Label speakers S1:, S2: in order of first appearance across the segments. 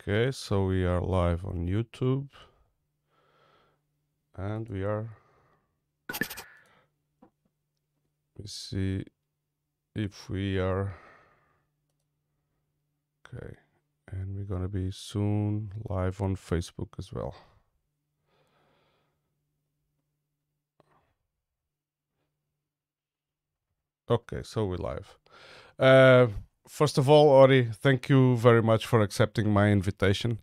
S1: Okay, so we are live on YouTube. And we are. We see if we are. Okay, and we're gonna be soon live on Facebook as well. Okay, so we're live. Uh, first of all, Ori, thank you very much for accepting my invitation.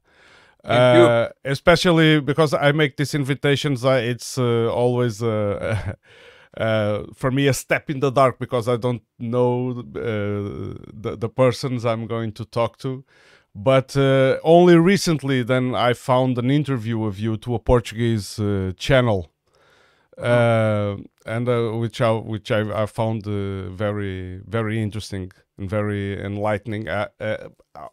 S2: Thank you.
S1: Uh, especially because I make these invitations, uh, it's uh, always uh, uh, for me a step in the dark because I don't know uh, the the persons I'm going to talk to. But uh, only recently, then I found an interview of you to a Portuguese uh, channel uh, and uh, which I which I, I found uh, very very interesting and very enlightening. Uh, uh,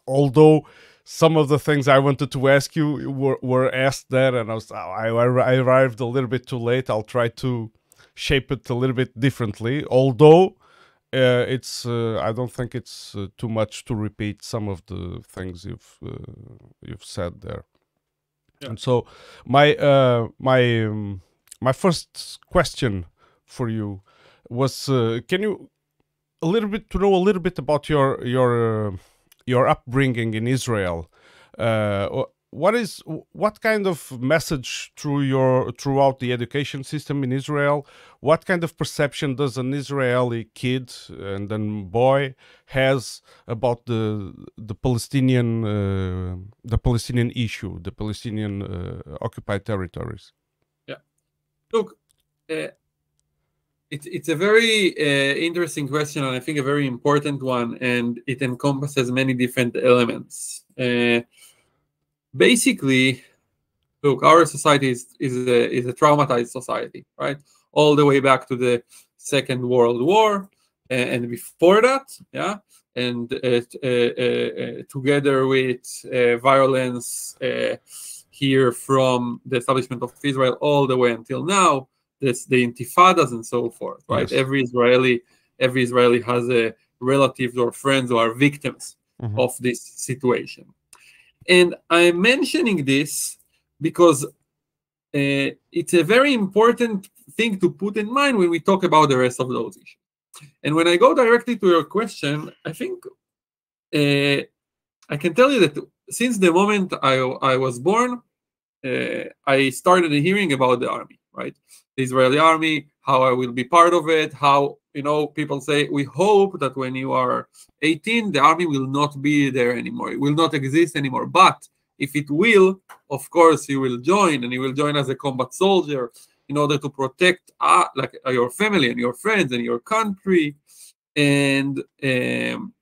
S1: although some of the things I wanted to ask you were, were asked there, and I was I, I arrived a little bit too late. I'll try to shape it a little bit differently. Although uh, it's uh, I don't think it's uh, too much to repeat some of the things you've uh, you've said there.
S2: Yeah.
S1: And so my uh, my um, my first question for you was uh, can you a little bit to know a little bit about your your uh, your upbringing in Israel. Uh, what is what kind of message through your throughout the education system in Israel what kind of perception does an Israeli kid and then boy has about the the Palestinian uh, the Palestinian issue the Palestinian uh, occupied territories?
S2: Yeah, Look, uh, it's it's a very uh, interesting question, and I think a very important one, and it encompasses many different elements. Uh, basically, look, our society is is a, is a traumatized society, right? All the way back to the Second World War, uh, and before that, yeah, and uh, uh, uh, uh, together with uh, violence. Here from the establishment of Israel all the way until now, this, the intifadas and so forth, right?
S1: Yes.
S2: Every Israeli, every Israeli has a relatives or friends who are victims
S1: Mhm.
S2: of this situation. And I'm mentioning this because uh, it's a very important thing to put in mind when we talk about the rest of those issues. And when I go directly to your question, I think uh, I can tell you that since the moment I, I was born, uh, I started hearing about the army, right? The Israeli army, how I will be part of it, how, you know, people say, we hope that when you are 18, the army will not be there anymore. It will not exist anymore. But if it will, of course, you will join and you will join as a combat soldier in order to protect uh, like uh, your family and your friends and your country. And, um,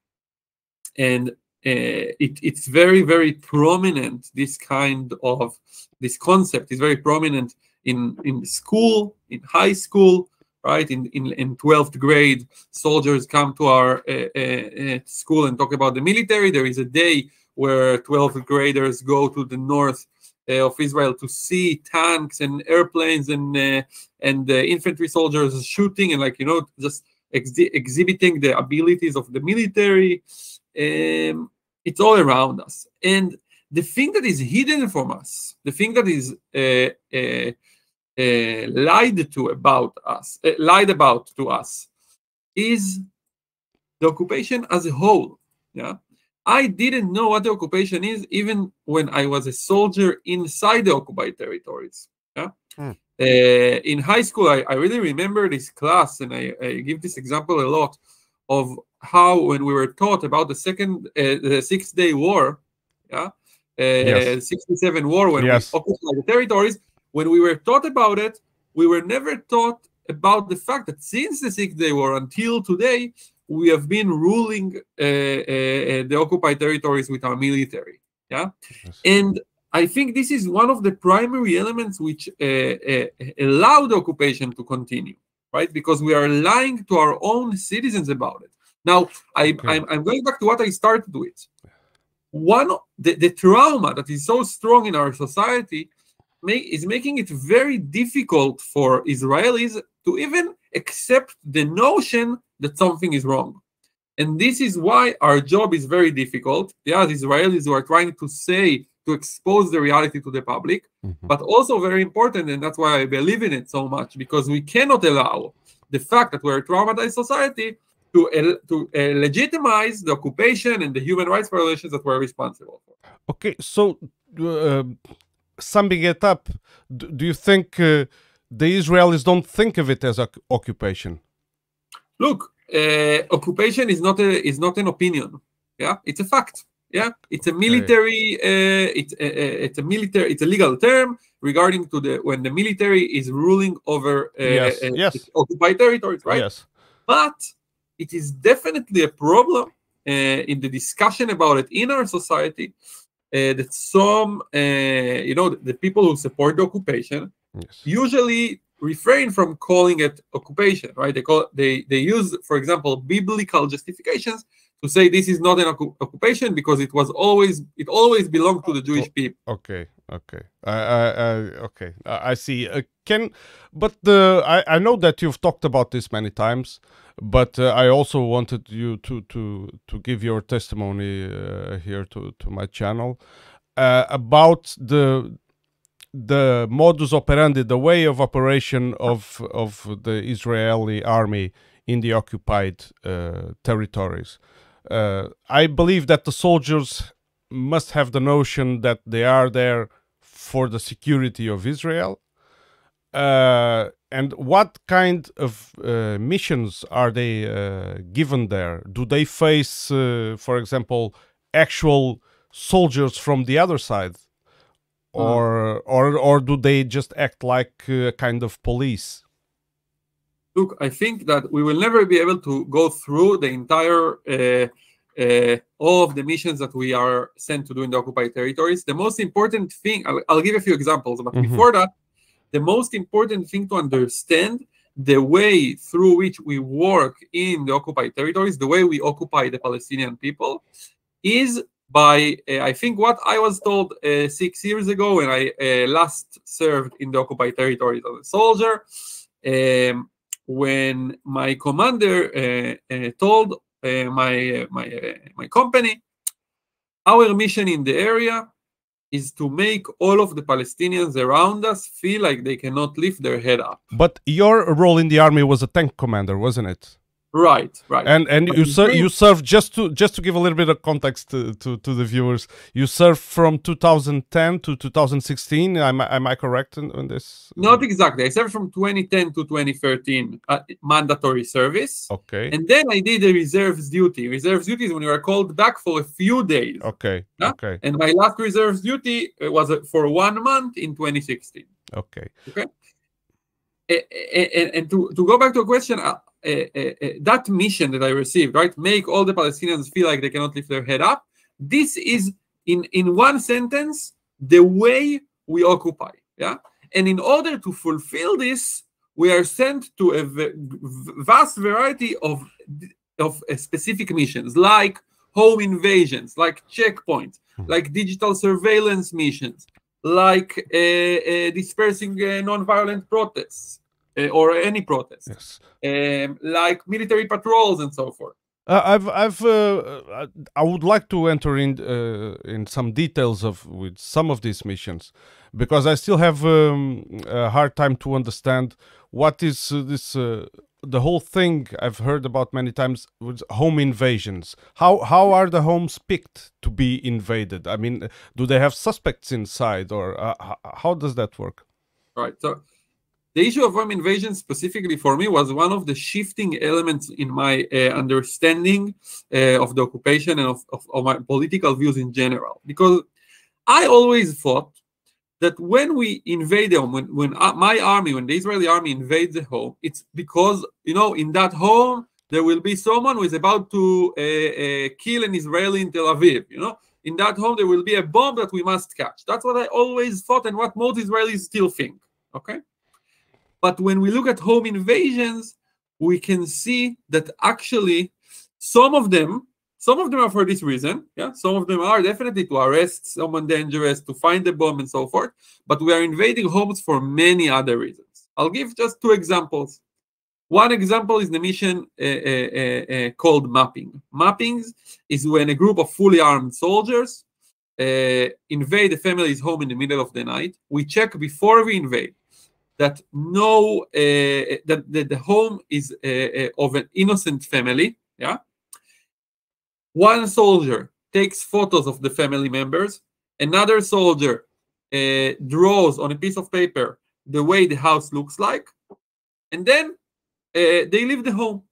S2: and uh, it, it's very very prominent this kind of this concept is very prominent in in school in high school right? In in, in 12th grade soldiers come to our uh, uh, uh, school and talk about the military. There is a day where 12th graders go to the north uh, of Israel to see tanks and airplanes and uh, and uh, infantry soldiers shooting and like you know just ex- exhibiting the abilities of the military. Um, it's all around us. And the thing that is hidden from us the thing that is lied to about us uh, lied about to us is the occupation as a whole yeah i didn't know what the occupation is even when i was a soldier inside the occupied territories yeah
S1: Hmm.
S2: uh, in high school I, I really remember this class and I, I give this example a lot of how when we were taught about the second uh, the six day war yeah uh,
S1: Yes.
S2: 67 war when
S1: Yes.
S2: we occupied the territories when we were taught about it we were never taught about the fact that since the six day war until today we have been ruling uh, uh, the occupied territories with our military yeah
S1: Yes.
S2: and I think this is one of the primary elements which uh, uh, allow the occupation to continue, right? Because we are lying to our own citizens about it. Now, I,
S1: Okay.
S2: I'm going back to what I started with. One, the, the trauma that is so strong in our society make, is making it very difficult for Israelis to even accept the notion that something is wrong. And this is why our job is very difficult. Yeah, the Israelis who are trying to say, to expose the reality to the public,
S1: Mhm.
S2: but also very important, and that's why I believe in it so much, because we cannot allow the fact that we're a traumatized society to, to uh, legitimize the occupation and the human rights violations that we're responsible for.
S1: Okay, so uh, summing it up, do, do you think uh, the Israelis don't think of it as oc- occupation?
S2: Look, uh, occupation is not a is not an opinion. Yeah, it's a fact. Yeah, it's a military. Uh, it's a, a- it's a military. It's a legal term regarding to the when the military is ruling over uh,
S1: Yes,
S2: uh,
S1: yes.
S2: occupied territories, right?
S1: Yes.
S2: But it is definitely a problem uh, in the discussion about it in our society. Uh, that some, uh, you know, the people who support the occupation
S1: Yes.
S2: usually refrain from calling it occupation right they call they they use for example biblical justifications to say this is not an occu- occupation because it was always it always belonged to the jewish people
S1: Okay, okay, I, I, I okay, I I see. Uh, can, but the I, I know that you've talked about this many times, but uh, I also wanted you to to to give your testimony uh, here to to my channel uh, about the the modus operandi, the way of operation of of the Israeli army in the occupied uh, territories. Uh, I believe that the soldiers must have the notion that they are there for the security of Israel. Uh, and what kind of uh, missions are they uh, given there? Do they face, uh, for example, actual soldiers from the other side, or or or do they just act like a kind of police?
S2: look i think that we will never be able to go through the entire uh, uh, all of the missions that we are sent to do in the occupied territories the most important thing i'll, I'll give a few examples but
S1: Mhm.
S2: before that the most important thing to understand the way through which we work in the occupied territories the way we occupy the palestinian people is by uh, i think what i was told uh, six years ago when i uh, last served in the occupied territories as a soldier um, when my commander uh, uh, told uh, my my my company our mission in the area is to make all of the palestinians around us feel like they cannot lift their head up
S1: But your role in the army was a tank commander, wasn't it?
S2: Right right.
S1: And and
S2: But
S1: you
S2: in
S1: ser- you served just to just to give a little bit of context to, to, to the viewers you serve from 2010 to 2016 am, I- am i correct in, in this?
S2: Not exactly. I served from 2010 to 2013 uh, mandatory service.
S1: Okay.
S2: And then i did a reserves duty. Reserves duty is when you are called back for a few days.
S1: Okay
S2: Yeah.
S1: okay.
S2: And my last reserves duty uh, was uh, for one month in 2016
S1: okay.
S2: Okay. a- a- and to, to go back to a question, uh, that mission that I received, right, make all the Palestinians feel like they cannot lift their head up. This is, in in one sentence, the way we occupy. Yeah, and in order to fulfill this, we are sent to a vast variety of of uh, specific missions, like home invasions, like checkpoints,
S1: Mhm.
S2: like digital surveillance missions, like uh, uh, dispersing uh, non-violent protests uh, or any protests,
S1: yes
S2: um, like military patrols and so forth.
S1: uh, I've I've uh, uh, I would like to enter in uh, in some details of with some of these missions because I still have um, a hard time to understand what is uh, this uh, the whole thing I've heard about many times was home invasions. How how are the homes picked to be invaded? I mean, do they have suspects inside or uh, how does that work?
S2: Right. So the issue of home invasion specifically for me was one of the shifting elements in my uh, understanding uh, of the occupation and of, of, of my political views in general. Because I always thought that when we invade home, when, when uh, my army, when the Israeli army invades a home, it's because, you know, in that home, there will be someone who is about to uh, uh, kill an Israeli in Tel Aviv, you know? In that home, there will be a bomb that we must catch. That's what I always thought and what most Israelis still think, okay? But when we look at home invasions, we can see that actually some of them, some of them are for this reason. Yeah, some of them are definitely to arrest someone dangerous, to find the bomb, and so forth. But we are invading homes for many other reasons. I'll give just two examples. One example is the mission uh, uh, uh, called mapping. Mappings is when a group of fully armed soldiers invade a family's home in the middle of the night. We check before we invade that no eh, eh, that, that the home is eh, of an innocent family. Yeah. One soldier takes photos of the family members. Another soldier draws on a piece of paper the way the house looks like, and then they leave the home.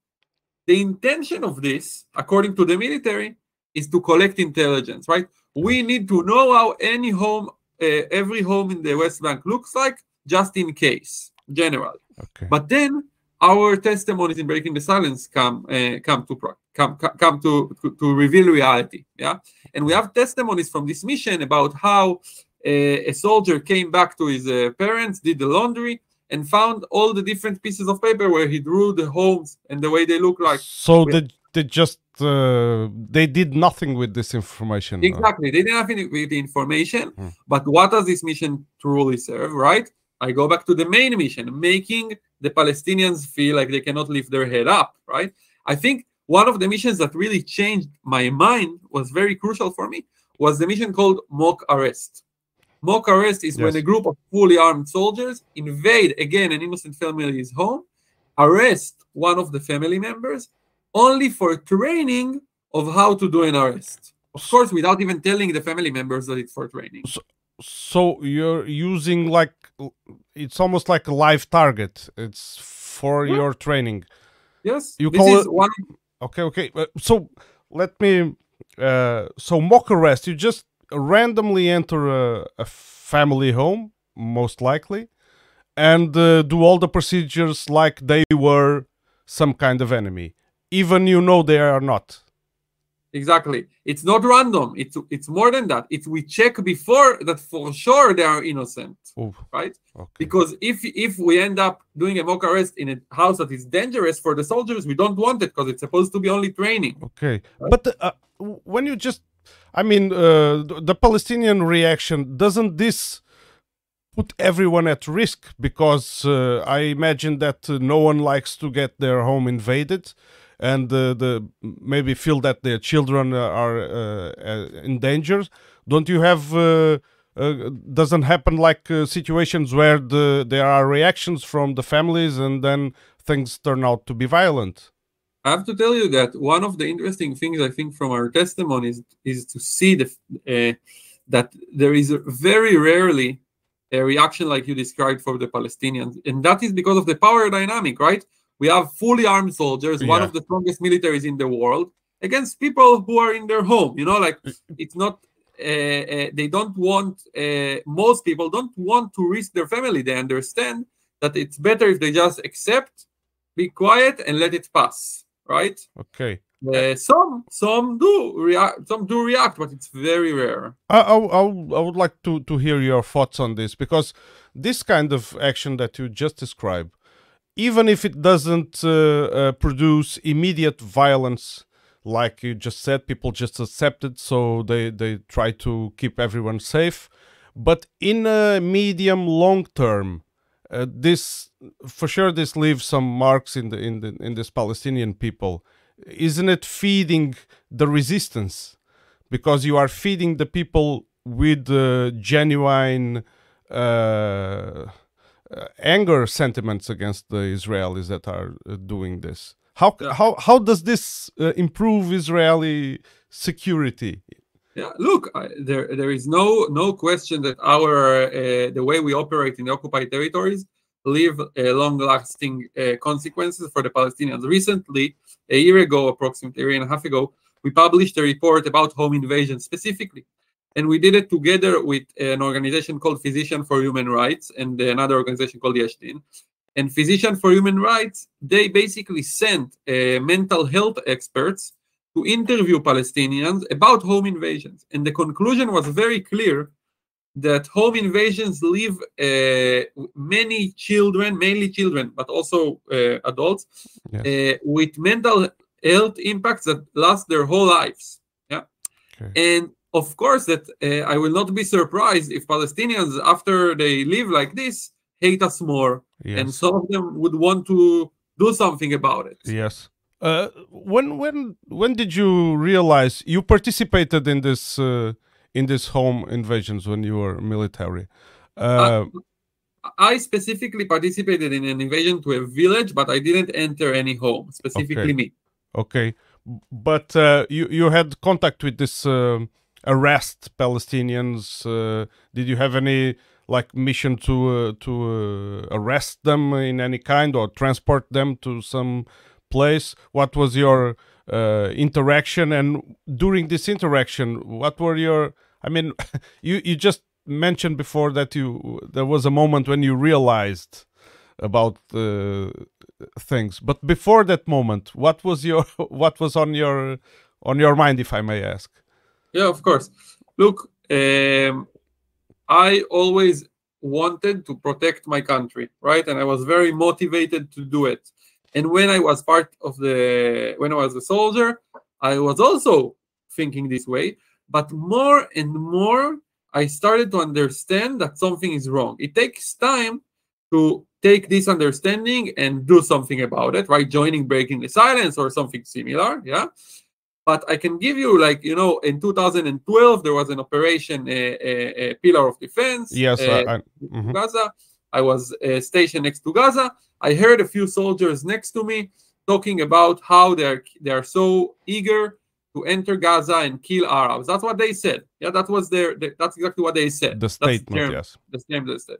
S2: The intention of this, according to the military, is to collect intelligence, right? We need to know how any home, uh, every home in the West Bank looks like, just in case, generally. Okay. But then our testimonies in breaking the silence come uh, come to come come to, to, to reveal reality. Yeah, and we have testimonies from this mission about how uh, a soldier came back to his uh, parents, did the laundry, and found all the different pieces of paper where he drew the homes and the way they look like.
S1: So they, they just uh, they did nothing with this information.
S2: Exactly, they did nothing with the information. Hmm. But what does this mission truly serve? Right? I go back to the main mission, making the Palestinians feel like they cannot lift their head up. Right? I think one of the missions that really changed my mind was very crucial for me was the mission called mock arrest Mock arrest is yes. when a group of fully armed soldiers invade again an innocent family's home, arrest one of the family members, only for training of how to do an arrest. Of course, without even telling the family members that it's for training.
S1: So, so you're using like it's almost like a live target. It's for yeah. your training.
S2: Yes.
S1: You call it one. Okay, okay. Uh, so let me. Uh, so mock arrest. You just randomly enter a, a family home, most likely, and uh, do all the procedures like they were some kind of enemy, even you know they are not.
S2: Exactly. It's not random. It's it's more than that. It's we check before that for sure they are innocent, right? Okay. Because if if we end up doing a mock arrest in a house that is dangerous for the soldiers, we don't want it because it's supposed to be only training.
S1: Okay, right? but uh, when you just I mean, uh, the Palestinian reaction doesn't this put everyone at risk because uh, I imagine that uh, no one likes to get their home invaded and the maybe feel that their children are uh, uh, in danger. Don't you have? Uh, doesn't happen like situations where the there are reactions from the families and then things turn out to be violent.
S2: I have to tell you that one of the interesting things I think from our testimonies is to see the, uh, that there is very rarely a reaction like you described for the Palestinians, and that is because of the power dynamic, right? We have fully armed soldiers, yeah. one of the strongest militaries in the world, against people who are in their home. You know, like it's not. Uh, uh, they don't want. Uh, most people don't want to risk their family. They understand that it's better if they just accept, be quiet, and let it pass right?
S1: Okay.
S2: Uh, some some do react some do react but it's very rare
S1: I, I, I would like to to hear your thoughts on this because this kind of action that you just described even if it doesn't uh, uh, produce immediate violence like you just said people just accept it so they they try to keep everyone safe but in a medium long term uh, this for sure this leaves some marks in the in the in this Palestinian people. Isn't it feeding the resistance? Because you are feeding the people with uh, genuine uh, uh, anger sentiments against the Israelis that are uh, doing this. How yeah. how how does this uh, improve Israeli security?
S2: Yeah, look, there there is no no question that our uh, the way we operate in the occupied territories leave long-lasting uh, consequences for the Palestinians. Recently, a year ago, approximately a year and a half ago, we published a report about home invasion specifically. And we did it together with an organization called Physician for Human Rights and another organization called Yesh Din. And Physician for Human Rights, they basically sent uh, mental health experts to interview Palestinians about home invasions. And the conclusion was very clear that home invasions leave uh, many children, mainly children, but also uh, adults, yes. uh, with mental health impacts that last their whole lives. Yeah, okay. and of course, that uh, I will not be surprised if Palestinians, after they live like this, hate us more, yes. and some of them would want to do something about it.
S1: Yes. Uh, when when when did you realize you participated in this uh, in this home invasions when you were military? Uh,
S2: I specifically participated in an invasion to a village, but I didn't enter any home. Specifically,
S1: Okay.
S2: me.
S1: okay, but uh, you you had contact with this uh, arrest Palestinians. Uh, did you have any like mission to uh, to uh, arrest them in any kind or transport them to some place? What was your uh, interaction? And during this interaction, what were your? I mean, you you just mentioned before that you there was a moment when you realized about uh, things but before that moment what was your what was on your on your mind if i may ask
S2: Yeah, of course. Look, um, I always wanted to protect my country, right? And I was very motivated to do it. And when I was part of the, when I was a soldier, I was also thinking this way. But more and more, I started to understand that something is wrong. It takes time to take this understanding and do something about it, right? Joining Breaking the Silence or something similar, yeah but I can give you like you know in 2012 there was an operation uh, uh, uh, Pillar of Defense.
S1: yes
S2: uh,
S1: I, I, mhm.
S2: Gaza. I was uh, stationed next to Gaza. I heard a few soldiers next to me talking about how they're they are so eager to enter Gaza and kill Arabs. That's what they said. Yeah, that was their. their- that's exactly what they said.
S1: the statement
S2: term
S1: yes
S2: the same they said.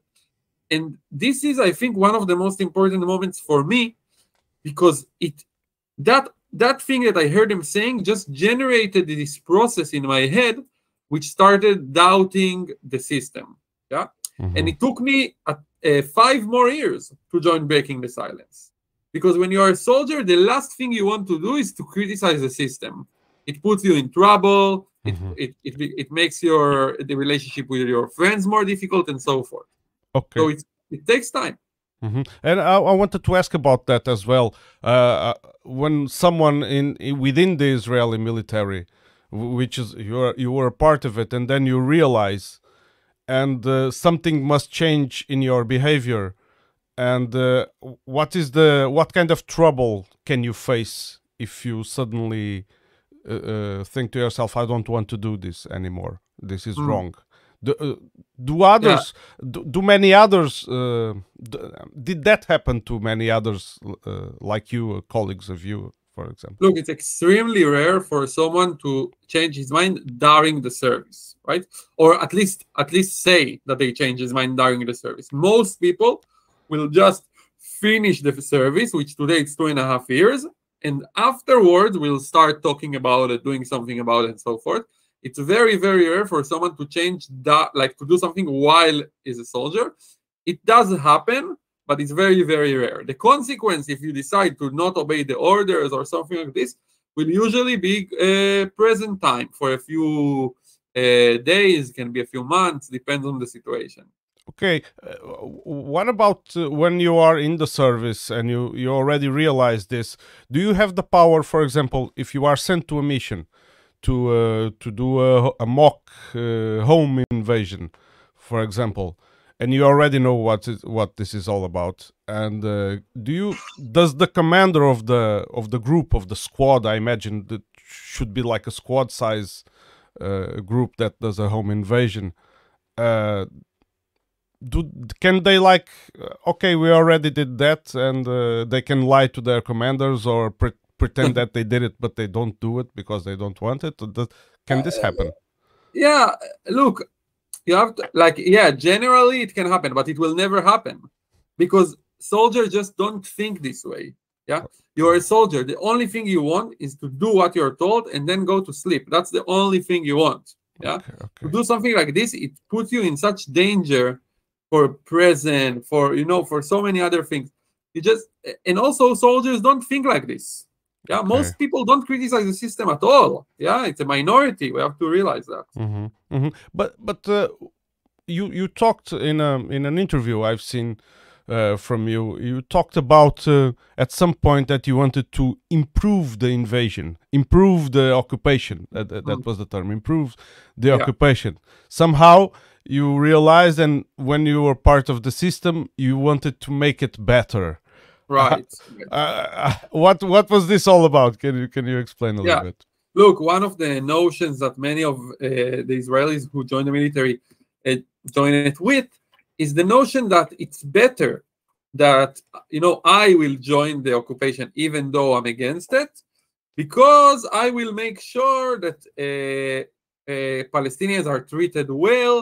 S2: And this is, I think, one of the most important moments for me because it that that thing that I heard him saying just generated this process in my head, which started doubting the system. Yeah,
S1: Mhm.
S2: and it took me uh, uh, five more years to join Breaking the Silence. Because when you are a soldier, the last thing you want to do is to criticize the system. It puts you in trouble. It,
S1: Mhm.
S2: it, it, it makes your the relationship with your friends more difficult and so forth.
S1: okay
S2: So it, it takes time.
S1: Mhm. And I, I wanted to ask about that as well. Uh, uh, when someone in, in within the Israeli military, which is you are you were a part of it, and then you realize, and uh, something must change in your behavior, and uh, what is the what kind of trouble can you face if you suddenly uh, uh, think to yourself, I don't want to do this anymore. This is
S2: Mm.
S1: wrong. Do, uh, do others do, do many others uh, d- did that happen to many others uh, like you uh, colleagues of you for example
S2: Look, it's extremely rare for someone to change his mind during the service, right? Or at least at least say that they change his mind during the service. Most people will just finish the service, which today it's two and a half years, and afterwards we'll start talking about it, doing something about it, and so forth. It's very, very rare for someone to change that, like to do something while is a soldier. It does happen, but it's very, very rare. The consequence, if you decide to not obey the orders or something like this, will usually be uh, present time for a few uh, days, can be a few months, depends on the situation.
S1: okay uh, what about uh, when you are in the service and you you already realize this do you have the power for example if you are sent to a mission to uh, to do a, a mock uh, home invasion for example. And you already know what is what this is all about. And uh, do you does the commander of the of the group of the squad i imagine that should be like a squad size group that does a home invasion do can they like okay we already did that and uh, they can lie to their commanders or pre- pretend that they did it but they don't do it because they don't want it can this uh, happen
S2: Yeah, look, you have to, like, yeah, generally it can happen, but it will never happen because soldiers just don't think this way. Yeah, you're a soldier. The only thing you want is to do what you're told and then go to sleep. That's the only thing you want. Yeah.
S1: okay,
S2: to do something like this it puts you in such danger for prison, for you know for so many other things you just and also soldiers don't think like this yeah
S1: Okay.
S2: most people don't criticize the system at all yeah it's a minority we have to realize that
S1: hmm hmm But but uh, you you talked in a in an interview I've seen uh, from you. You talked about uh, at some point that you wanted to improve the invasion, improve the occupation. That that, that
S2: Mm.
S1: was the term. Improve the
S2: Yeah.
S1: occupation. Somehow you realized, and when you were part of the system, you wanted to make it better.
S2: Right.
S1: Uh, uh, what what was this all about? Can you can you explain a
S2: Yeah.
S1: little bit?
S2: Look, one of the notions that many of uh, the Israelis who join the military uh, join it with is the notion that it's better that you know I will join the occupation even though I'm against it because I will make sure that uh, uh, Palestinians are treated well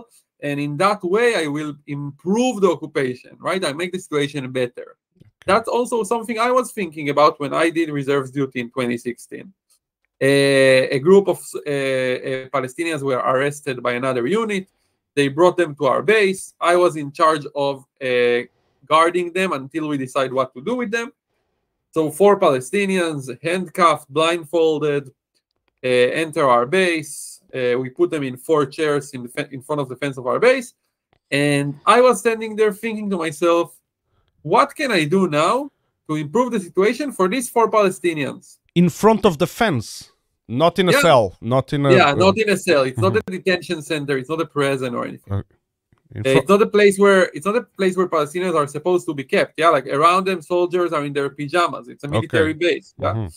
S2: and in that way I will improve the occupation right I make the situation better that's also something I was thinking about when I did reserves duty in 2016 a, a group of uh, uh, Palestinians were arrested by another unit. They brought them to our base. I was in charge of uh, guarding them until we decide what to do with them. So four Palestinians, handcuffed, blindfolded, enter our base. We put them in four chairs in, in front of the fence of our base. And I was standing there thinking to myself, what can I do now to improve the situation for these four Palestinians?
S1: In front of the fence, not in a
S2: Yeah.
S1: cell, not in a
S2: yeah,
S1: uh,
S2: not in a cell. It's not a detention center. It's not a prison or anything.
S1: in
S2: Uh, It's not a place where it's not a place where Palestinians are supposed to be kept. Yeah, like around them, soldiers are in their pajamas. It's a military base. Yeah,
S1: Mhm.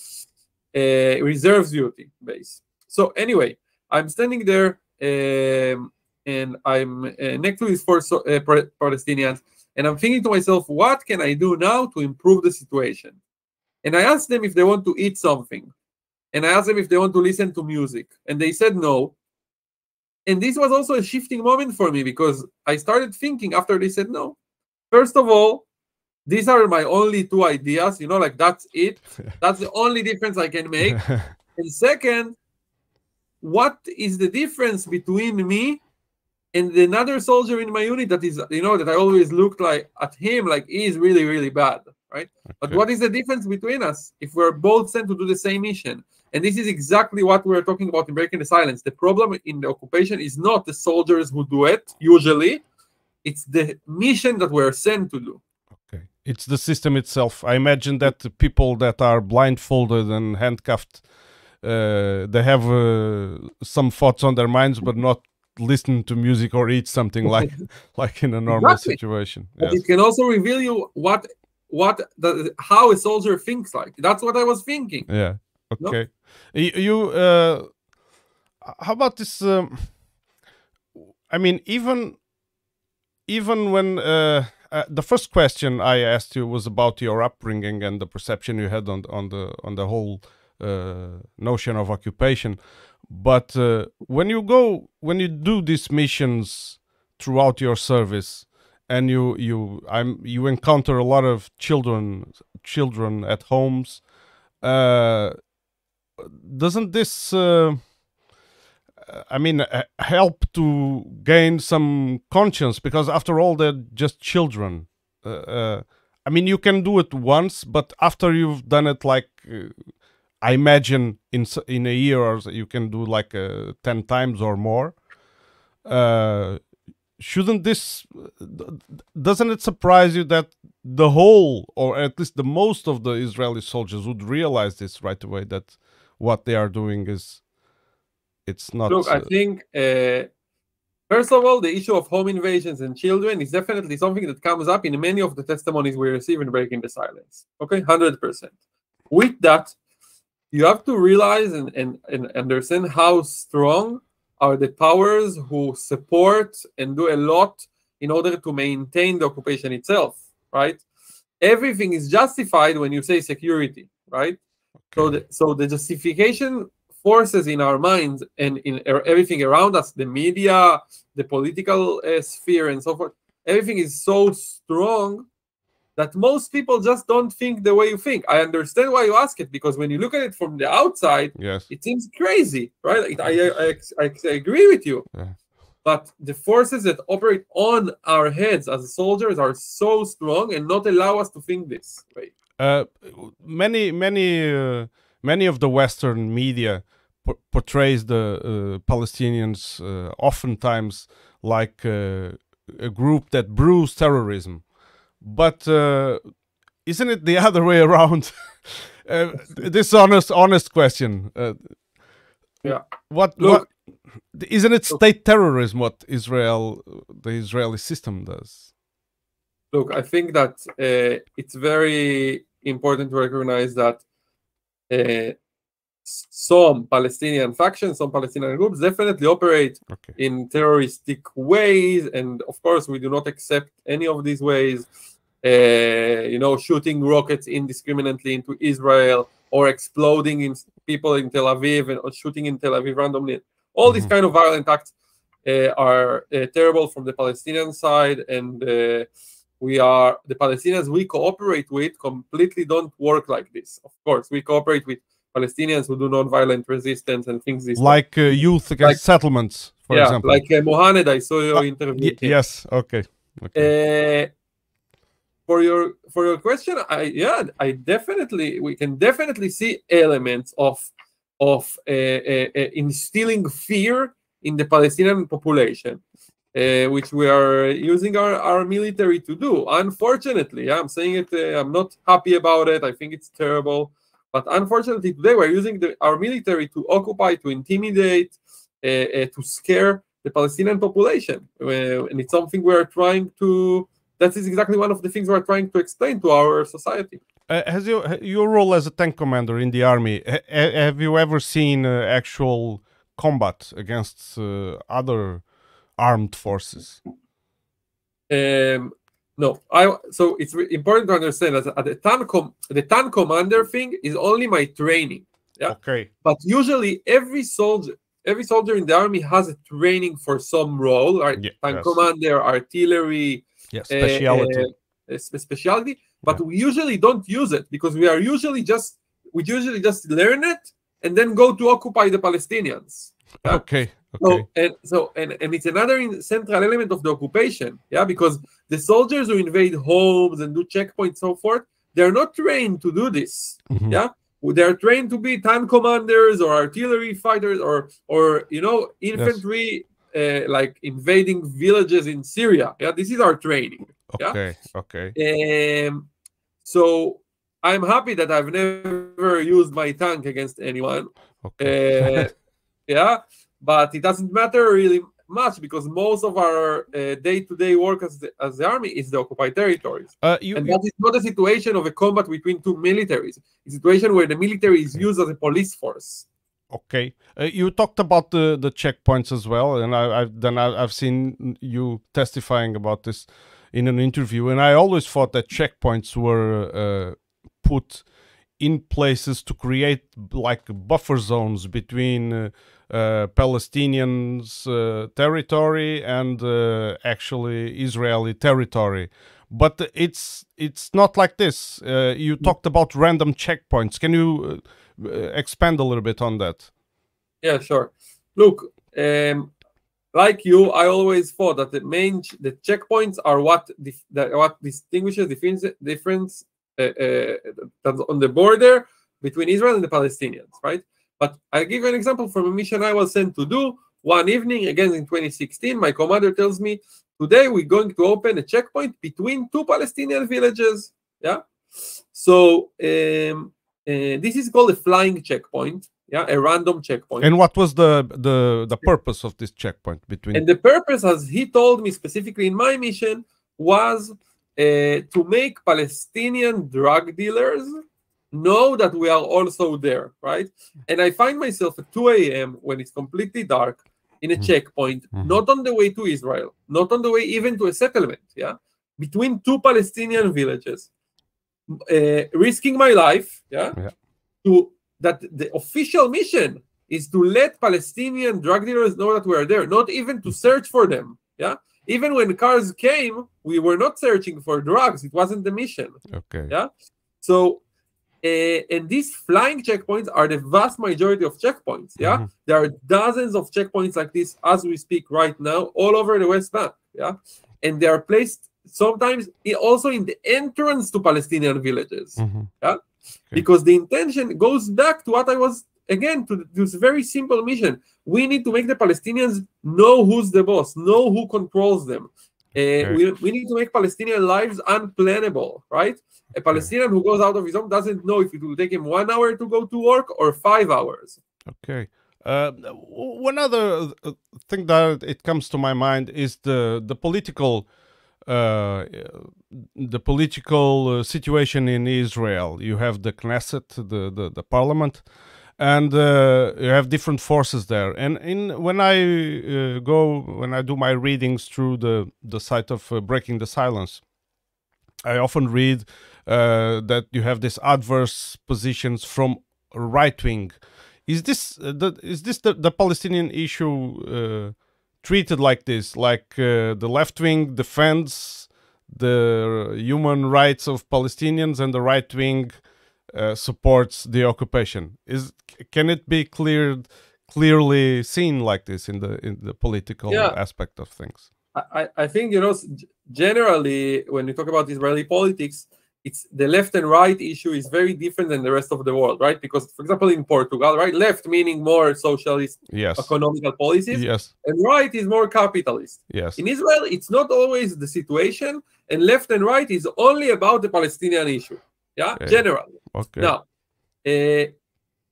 S2: uh, reserves duty base. So anyway, I'm standing there um, and I'm uh, next to these four so, uh, Pa- Palestinians, and I'm thinking to myself, what can I do now to improve the situation? And I asked them if they want to eat something, and I asked them if they want to listen to music, and they said no. And this was also a shifting moment for me because I started thinking after they said no. First of all, these are my only two ideas, you know, like that's it. That's the only difference I can make. And second, what is the difference between me and another soldier in my unit that is, you know, that I always looked like at him like he is really, really bad, right? But what is the difference between us if we're both sent to do the same mission? And this is exactly what we're talking about in Breaking the Silence. The problem in the occupation is not the soldiers who do it, usually, it's the mission that we're sent to do.
S1: Okay. It's the system itself. I imagine that the people that are blindfolded and handcuffed, uh, they have uh, some thoughts on their minds, but not listen to music or eat something like like in a normal
S2: Exactly.
S1: situation. Yes.
S2: it can also reveal you what what the, how a soldier thinks like. That's what I was thinking.
S1: Yeah. Okay. You, you uh, how about this? Um, I mean, even even when uh, uh, the first question I asked you was about your upbringing and the perception you had on on the on the whole uh, notion of occupation, but uh, when you go when you do these missions throughout your service and you you I'm you encounter a lot of children children at homes uh doesn't this uh, i mean uh, help to gain some conscience? Because after all they're just children. Uh, uh, i mean you can do it once but after you've done it like uh, i imagine in in a year or so you can do like uh, 10 times or more uh shouldn't this d- doesn't it surprise you that the whole or at least the most of the israeli soldiers would realize this right away that what they are doing is it's not
S2: Look, I
S1: uh,
S2: think uh, first of all, the issue of home invasions and children is definitely something that comes up in many of the testimonies we receive in Breaking the Silence. Okay, hundred percent. With that, you have to realize and, and, and understand how strong are the powers who support and do a lot in order to maintain the occupation itself, right? Everything is justified when you say security, right? So the, so the justification forces in our minds and in er- everything around us, the media, the political uh, sphere, and so forth, everything is so strong that most people just don't think the way you think. I understand why you ask it because when you look at it from the outside,
S1: yes
S2: it seems crazy, right? I, I, I, I agree with you.
S1: Yeah.
S2: But the forces that operate on our heads as soldiers are so strong and not allow us to think this way.
S1: uh, many many uh, many of the western media p- portrays the uh, palestinians uh, oftentimes like uh, a group that brews terrorism but uh, isn't it the other way around uh, this honest honest question uh,
S2: Yeah.
S1: what
S2: Look-
S1: what isn't it
S2: Look.
S1: state terrorism what israel the israeli system does
S2: look, I think that uh, it's very important to recognize that uh, some Palestinian factions, some Palestinian groups definitely operate
S1: Okay.
S2: in terroristic ways, and of course, we do not accept any of these ways. Uh, you know, shooting rockets indiscriminately into Israel or exploding in people in Tel Aviv and or shooting in Tel Aviv randomly. All these
S1: Mhm.
S2: kind of violent acts uh, are uh, terrible from the Palestinian side, and uh, we are the Palestinians we cooperate with completely don't work like this. Of course, we cooperate with Palestinians who do non-violent resistance and things this.
S1: Like uh, youth against
S2: Like-
S1: settlements, for
S2: yeah,
S1: example.
S2: like uh, Mohamed, I saw your
S1: Ah,
S2: interview.
S1: Y- yes. Okay. Okay.
S2: For your for your question, I yeah, I definitely we can definitely see elements of of uh, uh, uh, instilling fear in the Palestinian population, uh, which we are using our, our military to do. Unfortunately, I'm saying it. Uh, I'm not happy about it. I think it's terrible. But unfortunately, today we're using the, our military to occupy, to intimidate, uh, to scare the Palestinian population, and it's something we are trying to. That is exactly one of the things we're trying to explain to our society.
S1: Uh, has your your role as a tank commander in the army? ha- ha- have you ever seen uh, actual combat against uh, other armed forces?
S2: Um, no, I. So it's important to understand that the tank com- the tank commander thing is only my training. Yeah.
S1: Okay.
S2: But usually, every soldier, every soldier in the army has a training for some role, right?
S1: Yeah,
S2: tank
S1: yes.
S2: commander, artillery,
S1: Yeah.
S2: uh,
S1: Speciality.
S2: uh, spe- specialty. But we usually don't use it because we are usually just we usually just learn it and then go to occupy the Palestinians. yeah.
S1: okay.
S2: So and so and, and it's another in- central element of the occupation, yeah, because the soldiers who invade homes and do checkpoints so forth, they're not trained to do this.
S1: Mhm.
S2: Yeah, they're trained to be tank commanders or artillery fighters or or you know infantry, uh, like invading villages in Syria. Yeah, this is our training. yeah.
S1: Okay. Okay.
S2: Um, so I'm happy that I've never used my tank against anyone.
S1: Okay.
S2: Uh, yeah, but it doesn't matter really much because most of our uh, day-to-day work as the, as the army is the occupied territories,
S1: uh, you,
S2: and that is not a situation of a combat between two militaries. It's a situation where the military is used as a police force.
S1: Okay, uh, you talked about the the checkpoints as well, and I, I've then I, I've seen you testifying about this in an interview, and I always thought that checkpoints were uh, put in places to create like buffer zones between uh, uh, Palestinians' uh, territory and uh, actually Israeli territory. But it's it's not like this. Uh, you talked about random checkpoints. Can you expand a little bit on that?
S2: Yeah, sure. Look, um, like you, I always thought that the main the checkpoints are what dif- that what distinguishes difference difference uh, uh, on the border between Israel and the Palestinians, right? But I'll give you an example from a mission I was sent to do one evening, again in 2016. My commander tells me, Today we're going to open a checkpoint between two Palestinian villages. Yeah. So um, uh, this is called a flying checkpoint. Yeah, a random checkpoint.
S1: And what was the the the purpose of this checkpoint between?
S2: And the purpose, as he told me specifically in my mission, was uh, to make Palestinian drug dealers know that we are also there, right? And I find myself at 2 a.m. when it's completely dark in a
S1: Mhm.
S2: checkpoint,
S1: Mhm.
S2: not on the way to Israel, not on the way even to a settlement, yeah, between two Palestinian villages, uh, risking my life, yeah,
S1: Yeah.
S2: to that the official mission is to let Palestinian drug dealers know that we are there, not even to search for them. Yeah. Even when cars came, we were not searching for drugs. It wasn't the mission.
S1: okay.
S2: Yeah. So, uh, and these flying checkpoints are the vast majority of checkpoints. Yeah.
S1: Mhm.
S2: There are dozens of checkpoints like this as we speak right now, all over the West Bank. Yeah. And they are placed sometimes also in the entrance to Palestinian villages
S1: Mhm. Okay.
S2: because the intention goes back to what I was again to this very simple mission. We need to make the Palestinians know who's the boss, know who controls them. Uh, we, we need to make Palestinian lives unplannable, right? A Palestinian who goes out of his home doesn't know if it will take him one hour to go to work or five hours.
S1: Okay. Uh, one other uh, thing that it comes to my mind is the the political uh, the political uh, situation in Israel. You have the Knesset, the the, the parliament, and uh, you have different forces there. And in when I uh, go when I do my readings through the the site of uh, Breaking the Silence, I often read that you have these adverse positions from right wing. Is this the is this the, the Palestinian issue? Treated like this, like uh, the left wing defends the human rights of Palestinians and the right wing uh, supports the occupation. Is can it be cleared clearly seen like this in the in the political yeah. aspect of things?
S2: I, I think you know generally when you talk about Israeli politics, it's the left and right issue is very different than the rest of the world, right? Because, for example, in Portugal, right, left meaning more socialist
S1: yes.
S2: economical policies,
S1: yes,
S2: and right is more capitalist.
S1: Yes.
S2: In Israel, it's not always the situation, and left and right is only about the Palestinian issue. Yeah, okay. generally.
S1: Okay.
S2: Now, uh,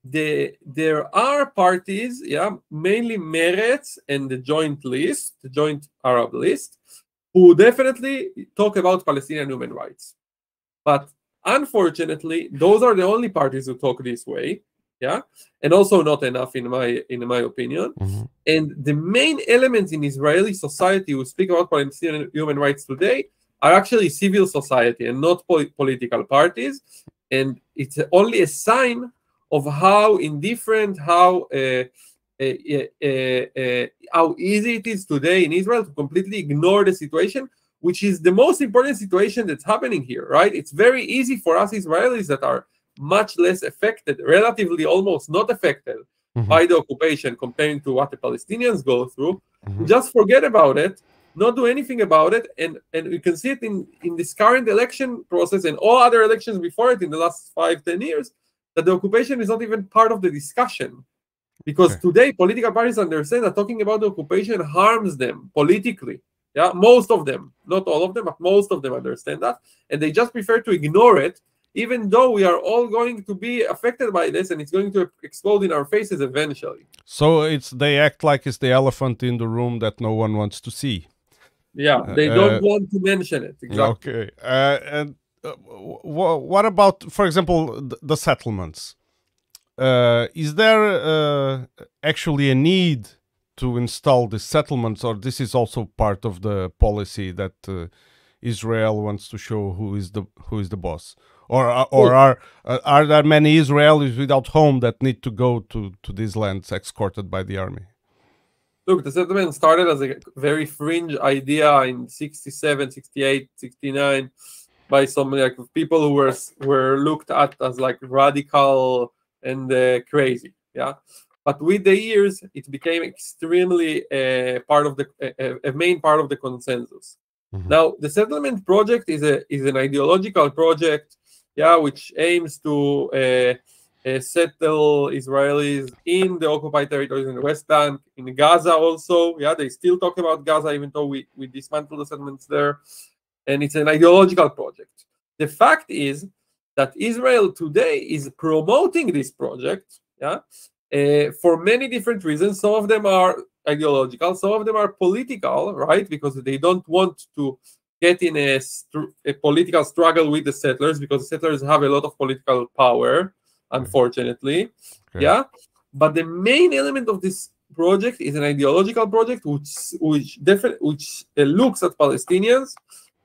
S2: the there are parties, yeah, mainly Meretz and the Joint List, the Joint Arab List, who definitely talk about Palestinian human rights but unfortunately, those are the only parties who talk this way. Yeah, and also not enough in my in my opinion.
S1: Mm-hmm.
S2: And the main elements in Israeli society who speak about Palestinian human rights today are actually civil society and not po- political parties. And it's only a sign of how indifferent, how uh, uh, uh, uh, how easy it is today in Israel to completely ignore the situation which is the most important situation that's happening here, right? It's very easy for us Israelis that are much less affected, relatively almost not affected mm-hmm. by the occupation comparing to what the Palestinians go through. Mm-hmm. Just forget about it, not do anything about it, and and we can see it in in this current election process and all other elections before it in the last five ten years that the occupation is not even part of the discussion. Because okay. today, political parties understand that talking about the occupation harms them politically yeah, most of them, not all of them, but most of them understand that, and they just prefer to ignore it, even though we are all going to be affected by this, and it's going to explode in our faces eventually.
S1: So it's they act like it's the elephant in the room that no one wants to see.
S2: Yeah, they uh, don't want to mention it. Exactly.
S1: Okay, uh, and uh, what about, for example, the settlements? Uh, is there uh, actually a need? To install the settlements, or this is also part of the policy that uh, Israel wants to show who is the who is the boss, or uh, or are uh, are there many Israelis without home that need to go to to these lands escorted by the army?
S2: Look, the settlement started as a very fringe idea in 67, 68, 69 by some like people who were were looked at as like radical and uh, crazy. Yeah, but with the years it became extremely uh, part of the uh, a main part of the consensus.
S1: Mm-hmm.
S2: now the settlement project is a is an ideological project yeah which aims to uh, uh, settle israelis in the occupied territories in the west bank in gaza also. Yeah they still talk about gaza even though we we dismantle the settlements there. And it's an ideological project. The fact is that israel today is promoting this project yeah uh, for many different reasons. Some of them are ideological, some of them are political, right? Because they don't want to get in a, a political struggle with the settlers because the settlers have a lot of political power, unfortunately. Okay. Yeah. But the main element of this project is an ideological project which which which uh, looks at Palestinians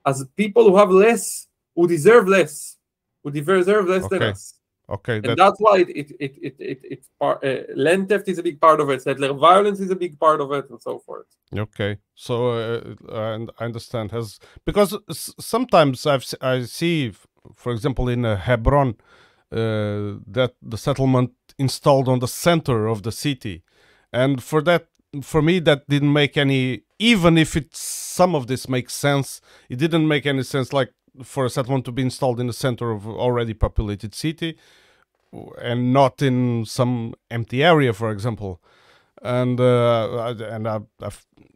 S2: as people who have less, who deserve less, who deserve less okay. than us.
S1: Okay,
S2: and that's why it it it it, it it's part uh, land theft is a big part of it. Settler violence is a big part of it, and so forth.
S1: Okay, so uh, I understand has because sometimes I've I see, for example, in uh, Hebron, uh, that the settlement installed on the center of the city, and for that for me that didn't make any even if it some of this makes sense it didn't make any sense like for a settlement to be installed in the center of already populated city and not in some empty area, for example. And uh, and I,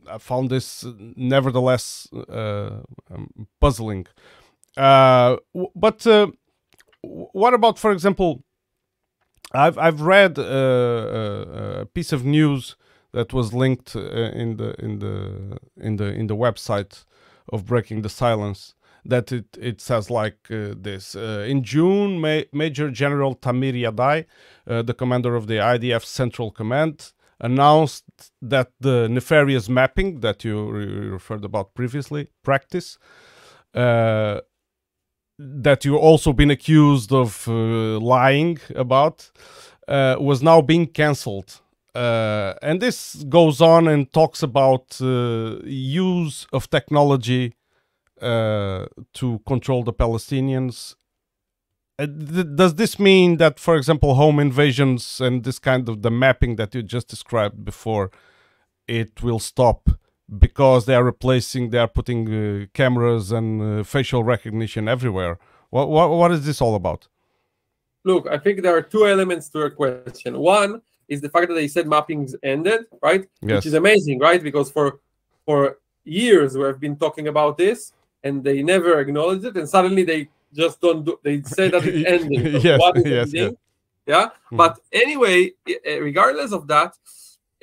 S1: I, found this nevertheless uh, um, puzzling. Uh, but uh, what about, for example, I've I've read uh, uh, a piece of news that was linked in the in the in the in the website of breaking the silence that it, it says like uh, this uh, in june Ma- major general tamir yadai uh, the commander of the idf central command announced that the nefarious mapping that you re- referred about previously practice uh, that you also been accused of uh, lying about uh, was now being cancelled. And this goes on and talks about use of technology uh, to control the Palestinians. Uh, th- does this mean that, for example, home invasions and this kind of the mapping that you just described before, it will stop because they are replacing, they are putting uh, cameras and uh, facial recognition everywhere? What, what what is this all about?
S2: Look, I think there are two elements to your question. One is the fact that they said mappings ended, right?
S1: Yes.
S2: Which is amazing, right? Because for for years we have been talking about this and they never acknowledge it, and suddenly they just don't do they say that it ended. So
S1: Yes,
S2: what is
S1: yes,
S2: ending? Yeah.
S1: Mhm.
S2: But anyway, uh, regardless of that,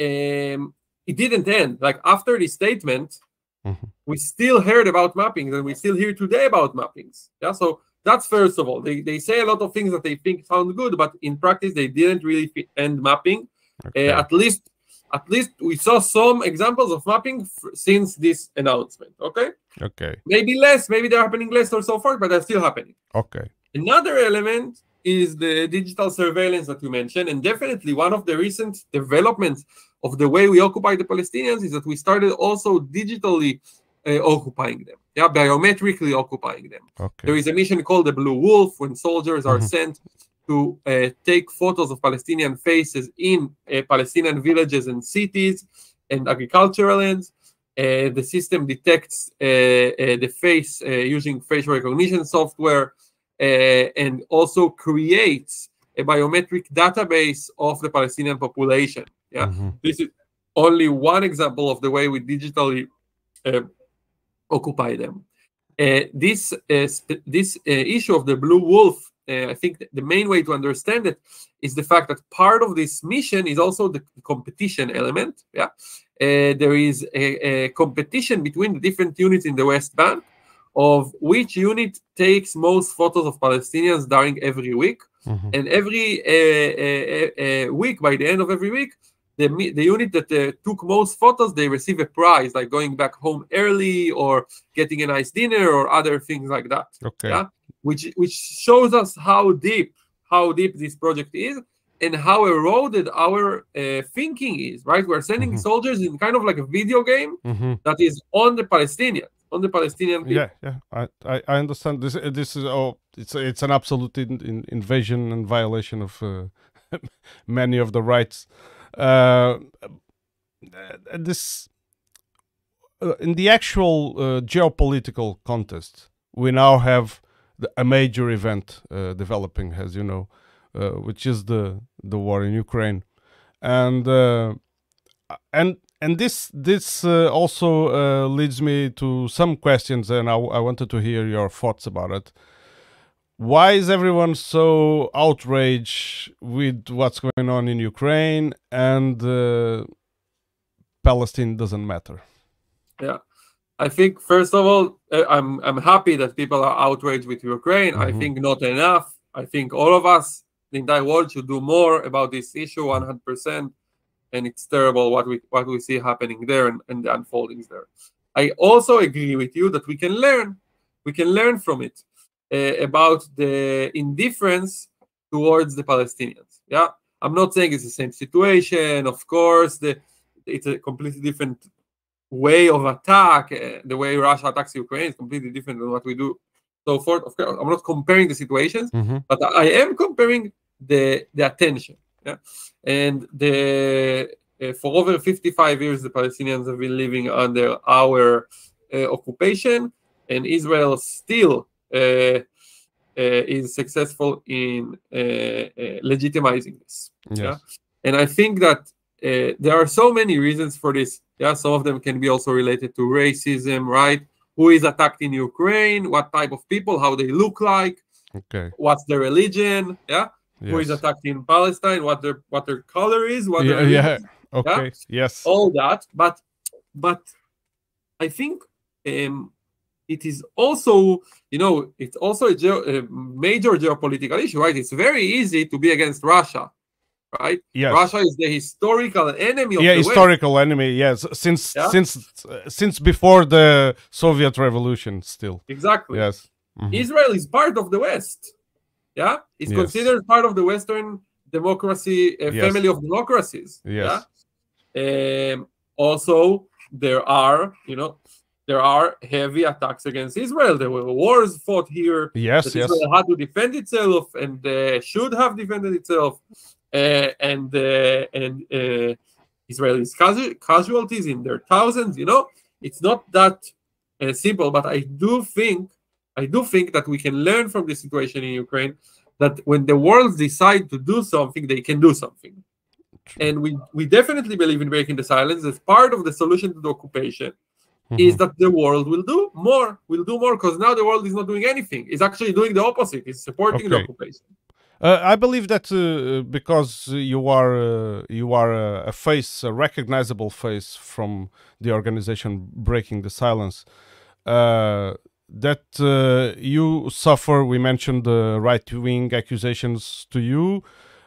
S2: um, it didn't end. Like after the statement,
S1: Mhm.
S2: we still heard about mappings and we still hear today about mappings. Yeah. So that's first of all. They, they say a lot of things that they think sound good, but in practice they didn't really end mapping.
S1: Okay.
S2: Uh, at least at least we saw some examples of mapping f- since this announcement. Okay.
S1: Okay.
S2: Maybe less, maybe they're happening less or so forth, but they're still happening.
S1: Okay.
S2: Another element is the digital surveillance that you mentioned, and definitely one of the recent developments of the way we occupy the Palestinians is that we started also digitally uh, occupying them, yeah, biometrically occupying them.
S1: Okay.
S2: There is a mission called the Blue Wolf when soldiers are
S1: Mhm.
S2: sent to uh, take photos of Palestinian faces in uh, Palestinian villages and cities and agricultural lands. Uh, the system detects uh, uh, the face uh, using facial recognition software uh, and also creates a biometric database of the Palestinian population. Yeah,
S1: Mhm.
S2: this is only one example of the way we digitally uh, occupy them. Uh, this uh, sp- this uh, issue of the blue wolf, uh, I think the main way to understand it is the fact that part of this mission is also the competition element. Yeah, uh, there is a, a competition between the different units in the West Bank of which unit takes most photos of Palestinians during every week
S1: Mhm.
S2: and every uh, uh, uh, week by the end of every week the, the unit that uh, took most photos they receive a prize like going back home early or getting a nice dinner or other things like that
S1: Okay.
S2: Yeah. Which which shows us how deep how deep this project is and how eroded our uh, thinking is right we're sending
S1: Mhm.
S2: soldiers in kind of like a video game
S1: Mhm.
S2: that is on the palestinians on the palestinian people
S1: Yeah, yeah, I, I, I understand. This, this is oh, it's it's an absolute in, in, invasion and violation of uh, many of the rights. Uh, uh, this uh, in the actual uh, geopolitical contest, we now have the, a major event uh, developing, as you know, uh, which is the the war in Ukraine, and uh, and and this this uh, also uh, leads me to some questions, and I, wanted to hear your thoughts about it. Why is everyone so outraged with what's going on in Ukraine and uh, Palestine doesn't matter?
S2: I think first of all, uh, I'm I'm happy that people are outraged with Ukraine. I
S1: Mhm.
S2: think not enough. I think all of us, the entire world, should do more about this issue, 100. percent And it's terrible what we what we see happening there and, and the unfoldings there. I also agree with you that we can learn, we can learn from it uh, about the indifference towards the Palestinians. Yeah, I'm not saying it's the same situation. Of course, the it's a completely different way of attack, uh, the way Russia attacks Ukraine is completely different than what we do. So forth. Of course, I'm not comparing the situations,
S1: Mm-hmm.
S2: but I am comparing the the attention. Yeah, and the uh, for over 55 years, the Palestinians have been living under our uh, occupation, and Israel still uh, uh, is successful in uh, uh, legitimizing this.
S1: Yes.
S2: And I think that uh, there are so many reasons for this. Yeah, some of them can be also related to racism, right? Who is attacked in Ukraine? What type of people? How they look like?
S1: Okay.
S2: What's their religion? Yeah, who is
S1: Yes.
S2: attacked in Palestine? What their what their color is? What
S1: Yeah,
S2: their
S1: yeah. Okay. Yes.
S2: all that but but i think um it is also, you know, it's also a, geo- a major geopolitical issue, right? It's very easy to be against Russia, right?
S1: Yes.
S2: Russia is the historical enemy of
S1: yeah,
S2: the West.
S1: historical enemy. Yes, since
S2: Yeah.
S1: since uh, since before the Soviet Revolution, still.
S2: Exactly.
S1: Yes. Mhm.
S2: Israel is part of the West. Yeah, it's
S1: Yes.
S2: considered part of the Western democracy uh,
S1: Yes.
S2: family of democracies.
S1: Yes.
S2: Yeah. Um, also, there are you know there are heavy attacks against Israel. There were wars fought here.
S1: Yes. Yes.
S2: Israel had to defend itself and uh, should have defended itself. Uh, and uh, and uh, Israelis casu- casualties in their thousands. You know, it's not that uh, simple. But I do think, I do think that we can learn from the situation in Ukraine that when the world decide to do something, they can do something. And we we definitely believe in breaking the silence as part of the solution to the occupation is
S1: Mhm.
S2: that the world will do more, will do more because now the world is not doing anything. It's actually doing the opposite. It's supporting the occupation.
S1: Uh, I believe that uh, because you are uh, you are a, a face, a recognizable face from the organization Breaking the Silence, uh, that uh, you suffer. We mentioned the right wing accusations to you,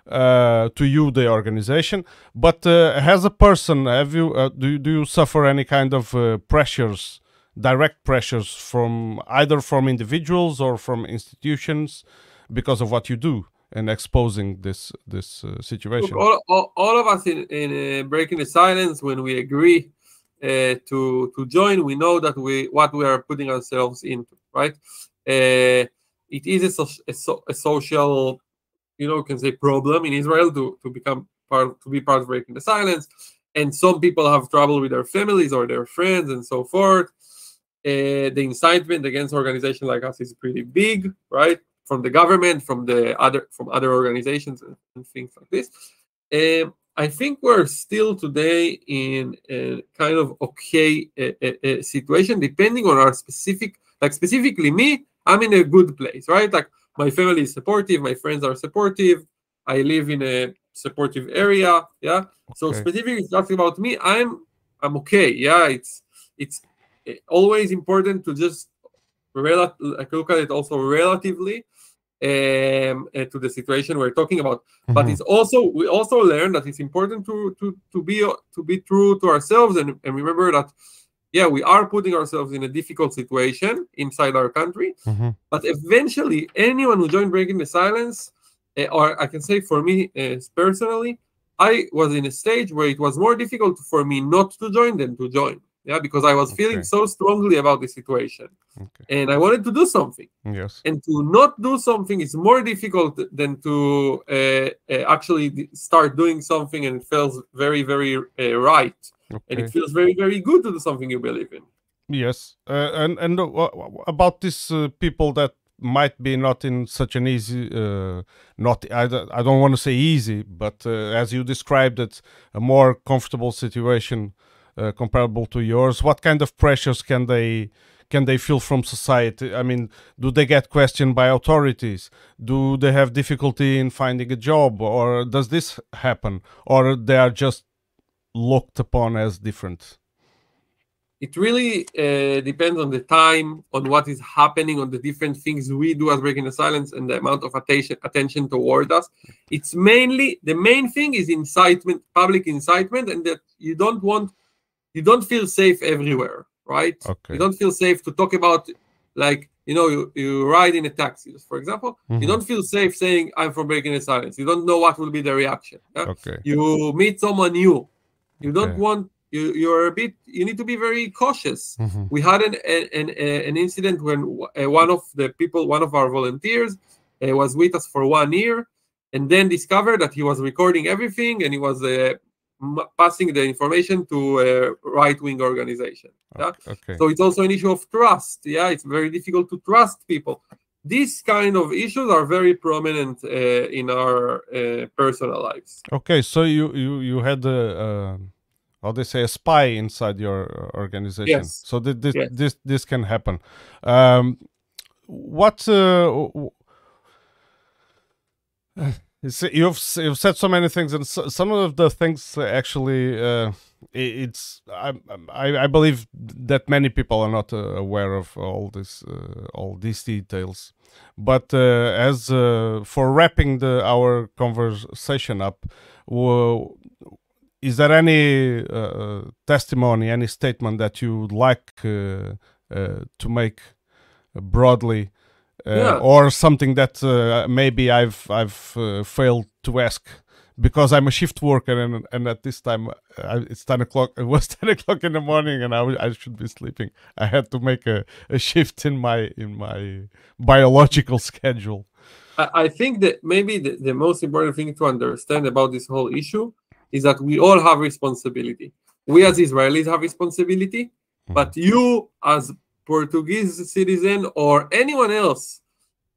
S1: uh, to you, the organization. But uh, as a person, have you uh, do you, do you suffer any kind of uh, pressures, direct pressures from either from individuals or from institutions because of what you do? And exposing this this uh, situation.
S2: Look, all, all, all of us in, in uh, breaking the silence when we agree uh, to to join, we know that we what we are putting ourselves into, right? Uh, it is a, so, a, so, a social, you know, can say problem in Israel to to become part to be part of breaking the silence, and some people have trouble with their families or their friends and so forth. Uh, the incitement against organizations like us is pretty big, right? From the government, from the other, from other organizations, and, and things like this. Um, I think we're still today in a kind of okay uh, uh, situation, depending on our specific, like specifically me, I'm in a good place, right? Like my family is supportive, my friends are supportive, I live in a supportive area, yeah. So
S1: Okay.
S2: specifically talking about me, I'm I'm okay, yeah. It's it's uh, always important to just rel- like look at it also relatively um, uh, to the situation we're talking about but
S1: Mhm.
S2: it's also we also learn that it's important to to to be to be true to ourselves and, and remember that yeah we are putting ourselves in a difficult situation inside our country
S1: Mhm.
S2: but eventually anyone who joined breaking the silence uh, or i can say for me uh, personally i was in a stage where it was more difficult for me not to join than to join yeah because i was feeling so strongly about the situation
S1: Okay.
S2: and i wanted to do something
S1: Yes.
S2: and to not do something is more difficult than to uh, uh, actually start doing something and it feels very very uh, right and it feels very very good to do something you believe in
S1: Yes. Uh, and and uh, about these uh, people that might be not in such an easy, uh, not I, don't- I don't want to say easy, but uh, as you described it, a more comfortable situation uh, comparable to yours. What kind of pressures can they can they feel from society? I mean, do they get questioned by authorities? Do they have difficulty in finding a job, or does this happen, or they are just looked upon as different?
S2: it really uh, depends on the time on what is happening on the different things we do as breaking the silence and the amount of attention attention toward us it's mainly the main thing is incitement public incitement and that you don't want you don't feel safe everywhere right
S1: Okay.
S2: you don't feel safe to talk about like you know you, you ride in a taxi for example
S1: Mhm.
S2: you don't feel safe saying i'm from breaking the silence you don't know what will be the reaction yeah?
S1: Okay.
S2: you meet someone new you don't
S1: Okay.
S2: want you you're a bit you need to be very cautious
S1: Mhm.
S2: we had an an, an, incident when uh, one of the people one of our volunteers uh, was with us for one year and then discovered that he was recording everything and he was uh, passing the information to a right-wing organization yeah
S1: Okay.
S2: so it's also an issue of trust yeah it's very difficult to trust people these kind of issues are very prominent uh, in our uh, personal lives
S1: Okay, so you you you had a uh, how they say a spy inside your organization.
S2: Yes.
S1: So th- this
S2: Yes.
S1: this this can happen. Um, what uh, w- you see, you've you've said so many things, and so, some of the things actually uh, it's I, I, I believe that many people are not uh, aware of all this uh, all these details. But uh, as uh, for wrapping the our conversation up is there any uh, testimony any statement that you would like to make broadly Uh, yeah. or something that uh, maybe I've I've uh, failed to ask because I'm a shift worker and and at this time I, it's ten o'clock. It was ten o'clock in the morning, and I, I should be sleeping. I had to make a, a shift in my in my biological schedule.
S2: I, I think that maybe the, the most important thing to understand about this whole issue is that we all have responsibility. We as Israelis have responsibility, mm-hmm. but you as Portuguese citizen or anyone else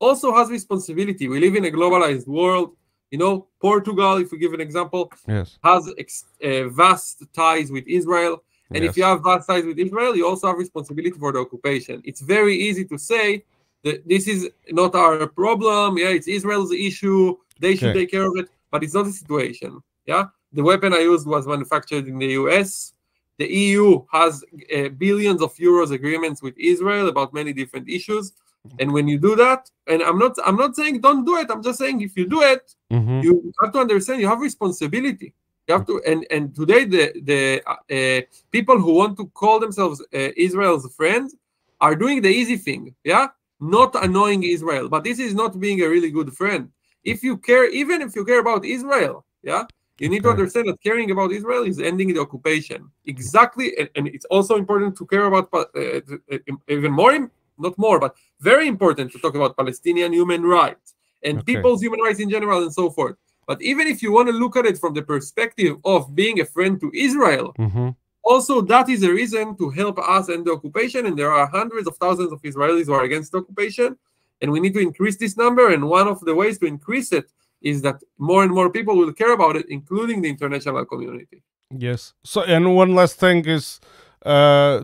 S2: also has responsibility. We live in a globalized world you know, Portugal, if we give an example,
S1: yes.
S2: has ex- uh, vast ties with Israel. And yes. if you have vast ties with Israel, you also have responsibility for the occupation. It's very easy to say that this is not our problem. Yeah, it's Israel's issue. They should okay. take care of it. But it's not the situation. Yeah, the weapon I used was manufactured in the US. The EU has uh, billions of euros agreements with Israel about many different issues. And when you do that, and I'm not I'm not saying don't do it. I'm just saying if you do it, mm-hmm. you have to understand you have responsibility. You have to and and today the the uh, people who want to call themselves uh, Israel's friends are doing the easy thing. Yeah, not annoying Israel, but this is not being a really good friend. If you care, even if you care about Israel, yeah, you need okay. to understand that caring about Israel is ending the occupation. Exactly, and, and it's also important to care about uh, uh even more not more, but very important to talk about Palestinian human rights and okay. people's human rights in general and so forth. But even if you want to look at it from the perspective of being a friend to Israel, mm-hmm. also that is a reason to help us end the occupation. And there are hundreds of thousands of Israelis who are against occupation, and we need to increase this number. And one of the ways to increase it is that more and more people will care about it, including the international community.
S1: Yes. So, and one last thing is, uh,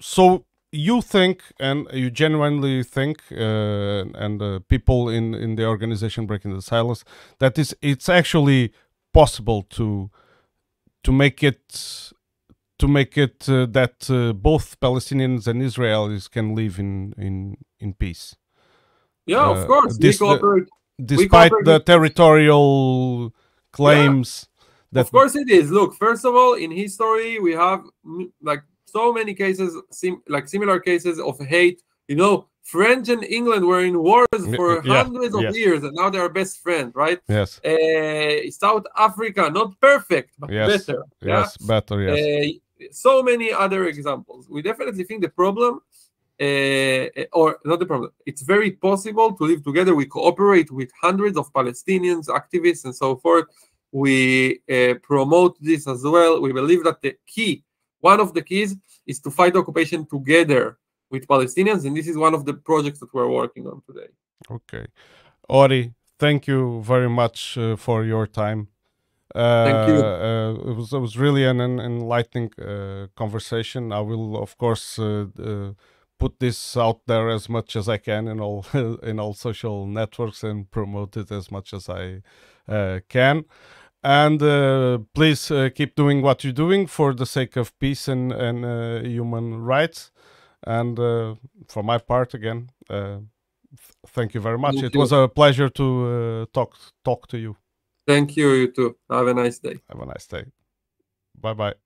S1: so you think and you genuinely think uh, and uh, people in in the organization breaking the silence that is it's actually possible to to make it to make it uh, that uh, both Palestinians and Israelis can live in in in peace.
S2: Yeah, of uh, course. This,
S1: despite the territorial claims. Yeah. That
S2: of course it is. Look, first of all, in history we have like so many cases, sim- like similar cases of hate. You know, French and England were in wars for yeah, hundreds of yes. years, and now they are best friends, right?
S1: Yes.
S2: Uh, South Africa, not perfect, but
S1: yes.
S2: better.
S1: Yes, yeah? better. Yes. Uh,
S2: so many other examples. We definitely think the problem, or not the problem, it's very possible to live together. We cooperate with hundreds of Palestinians, activists, and so forth. We uh, promote this as well. We believe that the key one of the keys is to fight occupation together with Palestinians, and this is one of the projects that we're working on today.
S1: Okay. Ori, thank you very much uh, for your time. Uh,
S2: thank you.
S1: Uh, it, was, it was really an, an enlightening uh, conversation. I will, of course, uh, uh, put this out there as much as I can in all in all social networks and promote it as much as I can. And uh, please uh, keep doing what you're doing for the sake of peace and, and uh, human rights. And uh, for my part again uh, th- thank you very much. Thank it you. was a pleasure to uh, talk talk to you.
S2: Thank you you too. Have a nice day.
S1: Have a nice day. Bye bye